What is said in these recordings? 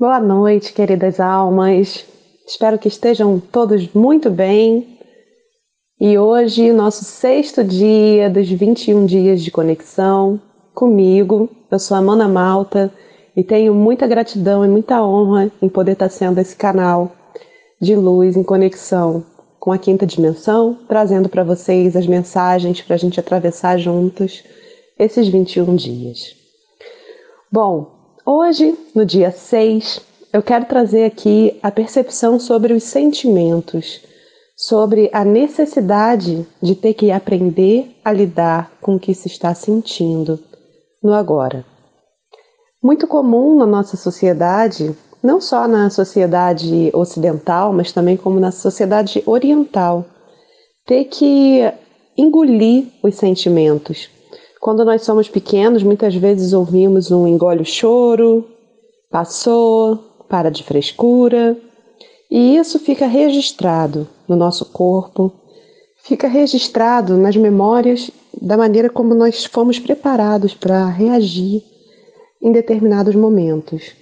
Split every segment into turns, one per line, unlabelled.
Boa noite, queridas almas. Espero que estejam todos muito bem. E hoje, nosso sexto dia dos 21 dias de conexão comigo. Eu sou a Mana Malta e tenho muita gratidão e muita honra em poder estar sendo esse canal de luz em conexão com a quinta dimensão, trazendo para vocês as mensagens para a gente atravessar juntos esses 21 dias. Bom, Hoje, no dia 6, eu quero trazer aqui a percepção sobre os sentimentos, sobre a necessidade de ter que aprender a lidar com o que se está sentindo no agora. Muito comum na nossa sociedade, não só na sociedade ocidental, mas também como na sociedade oriental, ter que engolir os sentimentos quando nós somos pequenos, muitas vezes ouvimos um engole o choro, passou, para de frescura, e isso fica registrado no nosso corpo, fica registrado nas memórias da maneira como nós fomos preparados para reagir em determinados momentos.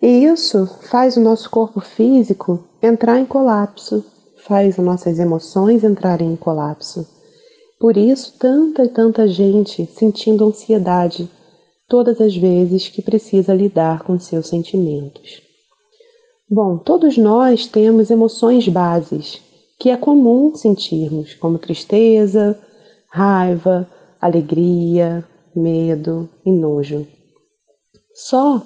E isso faz o nosso corpo físico entrar em colapso, faz as nossas emoções entrarem em colapso. Por isso, tanta e tanta gente sentindo ansiedade todas as vezes que precisa lidar com seus sentimentos. Bom, todos nós temos emoções bases que é comum sentirmos, como tristeza, raiva, alegria, medo e nojo. Só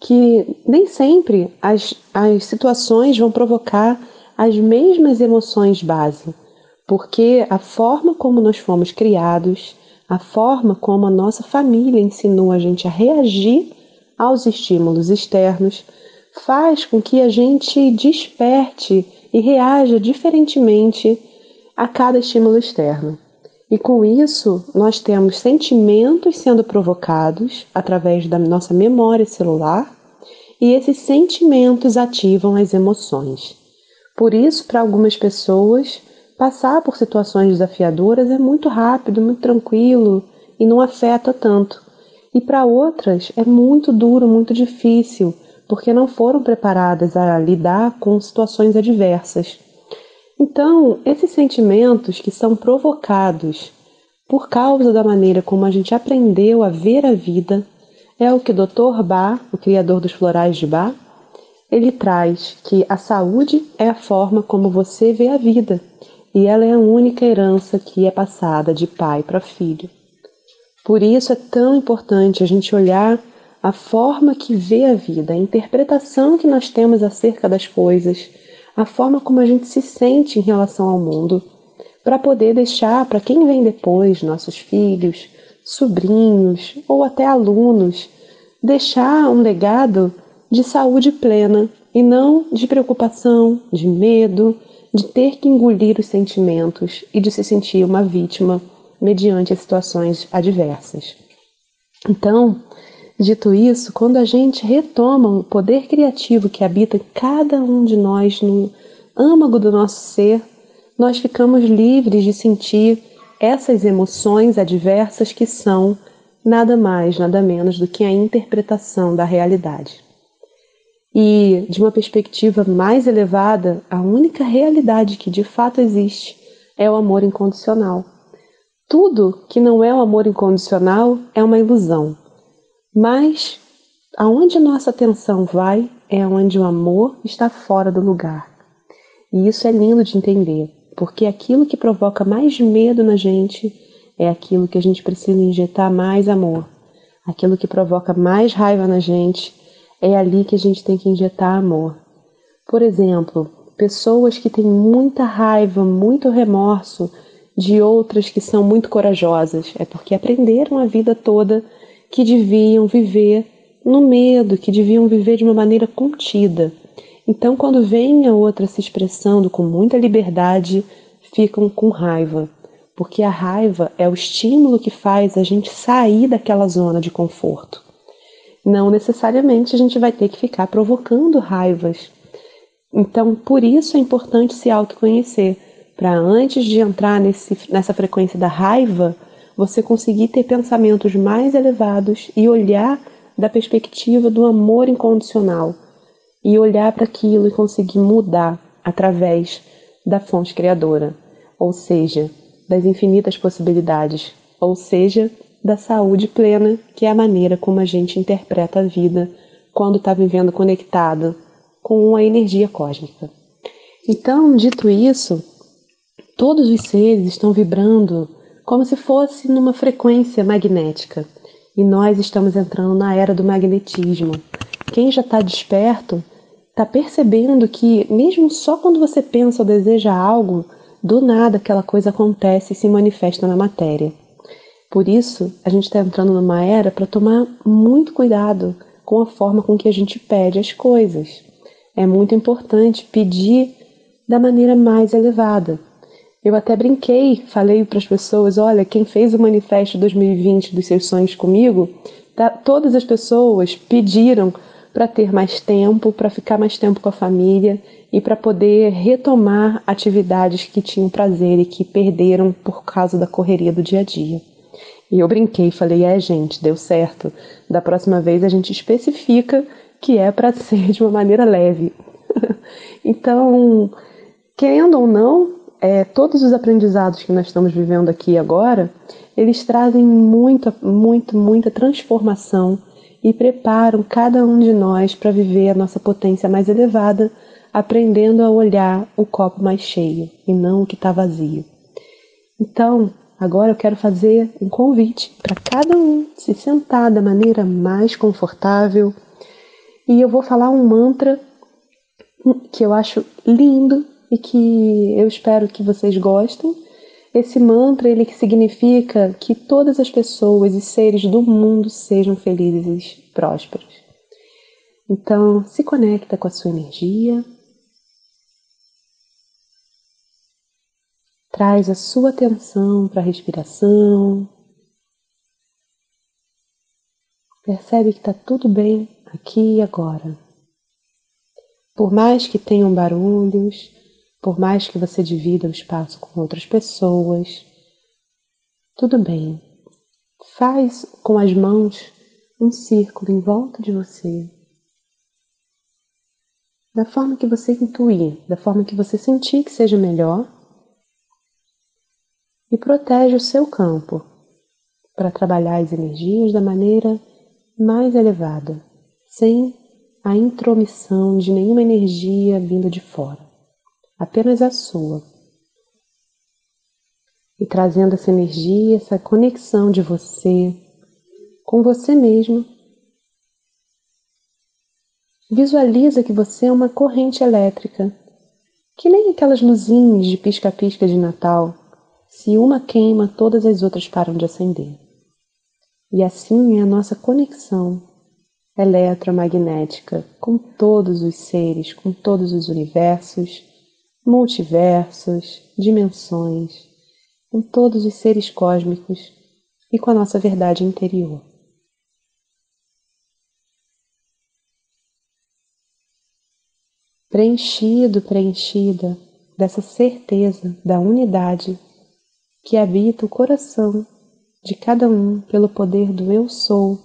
que nem sempre as, as situações vão provocar as mesmas emoções base porque a forma como nós fomos criados, a forma como a nossa família ensinou a gente a reagir aos estímulos externos, faz com que a gente desperte e reaja diferentemente a cada estímulo externo. E com isso, nós temos sentimentos sendo provocados através da nossa memória celular, e esses sentimentos ativam as emoções. Por isso, para algumas pessoas, Passar por situações desafiadoras é muito rápido, muito tranquilo e não afeta tanto. E para outras é muito duro, muito difícil, porque não foram preparadas a lidar com situações adversas. Então, esses sentimentos que são provocados por causa da maneira como a gente aprendeu a ver a vida, é o que o Dr. Bach, o criador dos florais de Bach, ele traz que a saúde é a forma como você vê a vida e ela é a única herança que é passada de pai para filho. Por isso é tão importante a gente olhar a forma que vê a vida, a interpretação que nós temos acerca das coisas, a forma como a gente se sente em relação ao mundo, para poder deixar para quem vem depois, nossos filhos, sobrinhos ou até alunos, deixar um legado de saúde plena e não de preocupação, de medo, de ter que engolir os sentimentos e de se sentir uma vítima mediante as situações adversas. Então, dito isso, quando a gente retoma o poder criativo que habita cada um de nós no âmago do nosso ser, nós ficamos livres de sentir essas emoções adversas que são nada mais, nada menos do que a interpretação da realidade. E, de uma perspectiva mais elevada, a única realidade que de fato existe é o amor incondicional. Tudo que não é o amor incondicional é uma ilusão. Mas aonde a nossa atenção vai é onde o amor está fora do lugar. E isso é lindo de entender, porque aquilo que provoca mais medo na gente é aquilo que a gente precisa injetar mais amor. Aquilo que provoca mais raiva na gente é ali que a gente tem que injetar amor. Por exemplo, pessoas que têm muita raiva, muito remorso de outras que são muito corajosas, é porque aprenderam a vida toda que deviam viver no medo, que deviam viver de uma maneira contida. Então, quando vem a outra se expressando com muita liberdade, ficam com raiva, porque a raiva é o estímulo que faz a gente sair daquela zona de conforto. Não necessariamente a gente vai ter que ficar provocando raivas. Então, por isso é importante se autoconhecer, para antes de entrar nesse, nessa frequência da raiva, você conseguir ter pensamentos mais elevados e olhar da perspectiva do amor incondicional, e olhar para aquilo e conseguir mudar através da fonte criadora, ou seja, das infinitas possibilidades, ou seja, da saúde plena, que é a maneira como a gente interpreta a vida quando está vivendo conectado com a energia cósmica. Então, dito isso, todos os seres estão vibrando como se fosse numa frequência magnética. E nós estamos entrando na era do magnetismo. Quem já está desperto está percebendo que, mesmo só quando você pensa ou deseja algo, do nada aquela coisa acontece e se manifesta na matéria. Por isso, a gente está entrando numa era para tomar muito cuidado com a forma com que a gente pede as coisas. É muito importante pedir da maneira mais elevada. Eu até brinquei, falei para as pessoas: olha, quem fez o manifesto 2020 dos seus sonhos comigo, tá, todas as pessoas pediram para ter mais tempo, para ficar mais tempo com a família e para poder retomar atividades que tinham prazer e que perderam por causa da correria do dia a dia. E eu brinquei, falei: é, gente, deu certo. Da próxima vez a gente especifica que é para ser de uma maneira leve. então, querendo ou não, é, todos os aprendizados que nós estamos vivendo aqui agora, eles trazem muita, muita, muita transformação e preparam cada um de nós para viver a nossa potência mais elevada, aprendendo a olhar o copo mais cheio e não o que está vazio. Então, agora eu quero fazer um convite para cada um se sentar da maneira mais confortável e eu vou falar um mantra que eu acho lindo e que eu espero que vocês gostem. Esse mantra ele significa que todas as pessoas e seres do mundo sejam felizes e prósperos. Então, se conecta com a sua energia. Traz a sua atenção para a respiração. Percebe que está tudo bem aqui e agora. Por mais que tenham barulhos, por mais que você divida o espaço com outras pessoas, tudo bem. Faz com as mãos um círculo em volta de você. Da forma que você intuir, da forma que você sentir que seja melhor. E protege o seu campo para trabalhar as energias da maneira mais elevada, sem a intromissão de nenhuma energia vinda de fora apenas a sua. E trazendo essa energia, essa conexão de você com você mesmo. Visualiza que você é uma corrente elétrica, que nem aquelas luzinhas de pisca-pisca de Natal. Se uma queima, todas as outras param de acender. E assim é a nossa conexão eletromagnética com todos os seres, com todos os universos multiversos, dimensões, com todos os seres cósmicos e com a nossa verdade interior. Preenchido, preenchida dessa certeza da unidade que habita o coração de cada um pelo poder do Eu Sou,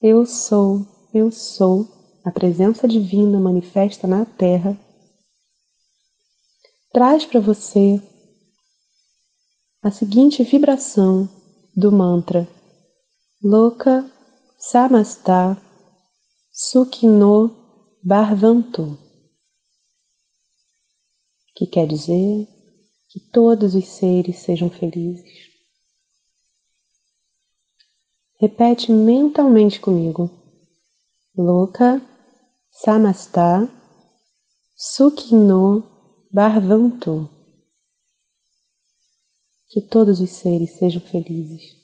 Eu Sou, Eu Sou, a presença divina manifesta na Terra. Traz para você a seguinte vibração do mantra. Loka Samasta Sukhino Bharvantu, que quer dizer que todos os seres sejam felizes. Repete mentalmente comigo. Loka Samasta Sukhino Bharvantu. Que todos os seres sejam felizes.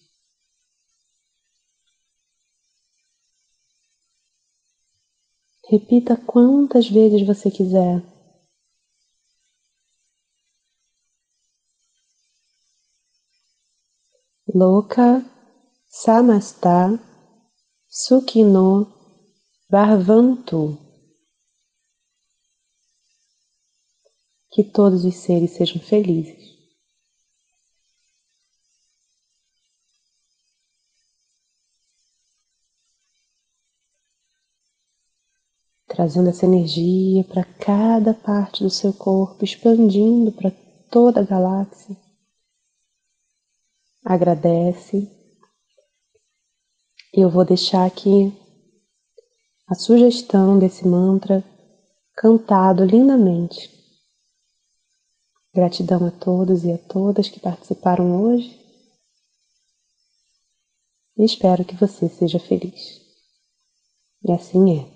Repita quantas vezes você quiser. Loka Samasta Sukhino Bharvantu. que todos os seres sejam felizes. trazendo essa energia para cada parte do seu corpo, expandindo para toda a galáxia. Agradece. E eu vou deixar aqui a sugestão desse mantra cantado lindamente. Gratidão a todos e a todas que participaram hoje. E espero que você seja feliz. E assim é.